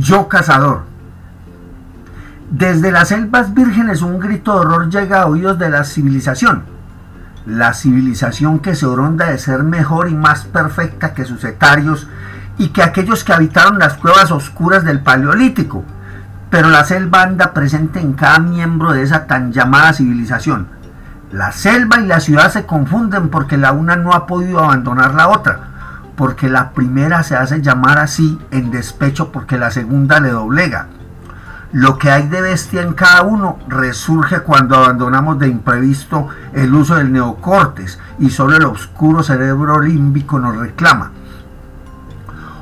Yo cazador. Desde las selvas vírgenes un grito de horror llega a oídos de la civilización. La civilización que se oronda de ser mejor y más perfecta que sus etarios y que aquellos que habitaron las cuevas oscuras del Paleolítico. Pero la selva anda presente en cada miembro de esa tan llamada civilización. La selva y la ciudad se confunden porque la una no ha podido abandonar la otra, porque la primera se hace llamar así en despecho porque la segunda le doblega. Lo que hay de bestia en cada uno resurge cuando abandonamos de imprevisto el uso del neocortes y solo el oscuro cerebro límbico nos reclama.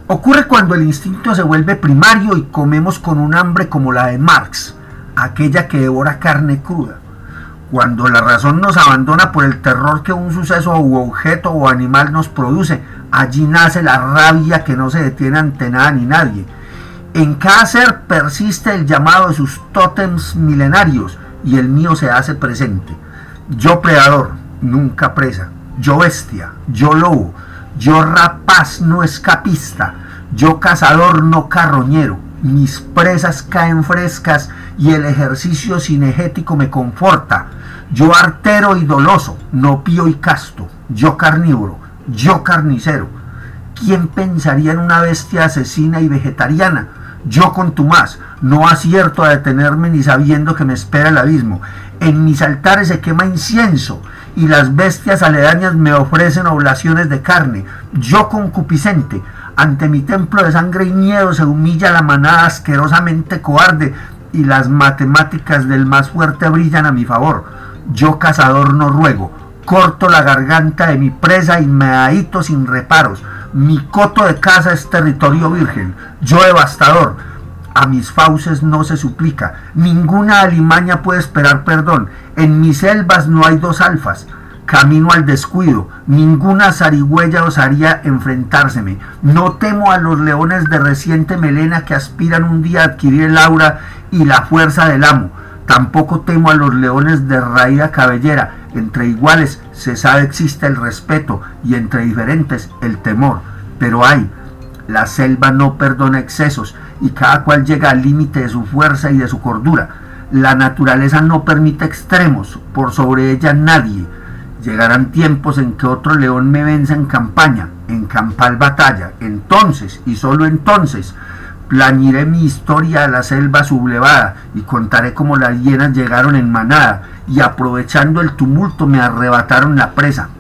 Ocurre cuando el instinto se vuelve primario y comemos con un hambre como la de Marx, aquella que devora carne cruda. Cuando la razón nos abandona por el terror que un suceso u objeto o animal nos produce, allí nace la rabia que no se detiene ante nada ni nadie en cada ser persiste el llamado de sus tótems milenarios y el mío se hace presente. Yo predador, nunca presa. Yo bestia, yo lobo. Yo rapaz, no escapista. Yo cazador, no carroñero. Mis presas caen frescas y el ejercicio cinegético me conforta. Yo artero y doloso, no pío y casto. Yo carnívoro, yo carnicero. ¿Quién pensaría en una bestia asesina y vegetariana? Yo con tu más, no acierto a detenerme ni sabiendo que me espera el abismo. En mis altares se quema incienso y las bestias aledañas me ofrecen oblaciones de carne. Yo concupiscente, ante mi templo de sangre y miedo se humilla la manada asquerosamente cobarde y las matemáticas del más fuerte brillan a mi favor. Yo cazador no ruego, corto la garganta de mi presa y me ahito sin reparos. Mi coto de casa es territorio virgen. Yo devastador. A mis fauces no se suplica. Ninguna alimaña puede esperar perdón. En mis selvas no hay dos alfas. Camino al descuido. Ninguna zarigüeya osaría enfrentárseme. No temo a los leones de reciente melena que aspiran un día a adquirir el aura y la fuerza del amo. Tampoco temo a los leones de raída cabellera. Entre iguales se sabe existe el respeto y entre diferentes el temor. Pero hay, la selva no perdona excesos y cada cual llega al límite de su fuerza y de su cordura. La naturaleza no permite extremos, por sobre ella nadie. Llegarán tiempos en que otro león me venza en campaña, en campal batalla. Entonces, y solo entonces, Plañiré mi historia a la selva sublevada y contaré cómo las hienas llegaron en manada y aprovechando el tumulto me arrebataron la presa.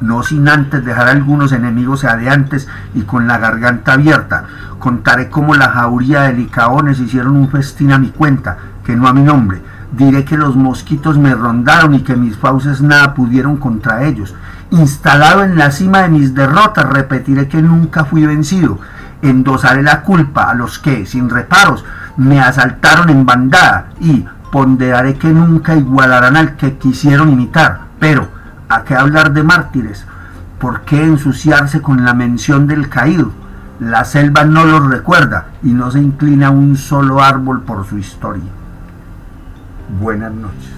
No sin antes dejar algunos enemigos adeantes y con la garganta abierta. Contaré cómo la jauría de licaones hicieron un festín a mi cuenta, que no a mi nombre. Diré que los mosquitos me rondaron y que mis fauces nada pudieron contra ellos. Instalado en la cima de mis derrotas, repetiré que nunca fui vencido endosaré la culpa a los que, sin reparos, me asaltaron en bandada y ponderaré que nunca igualarán al que quisieron imitar. Pero, ¿a qué hablar de mártires? ¿Por qué ensuciarse con la mención del caído? La selva no los recuerda y no se inclina un solo árbol por su historia. Buenas noches.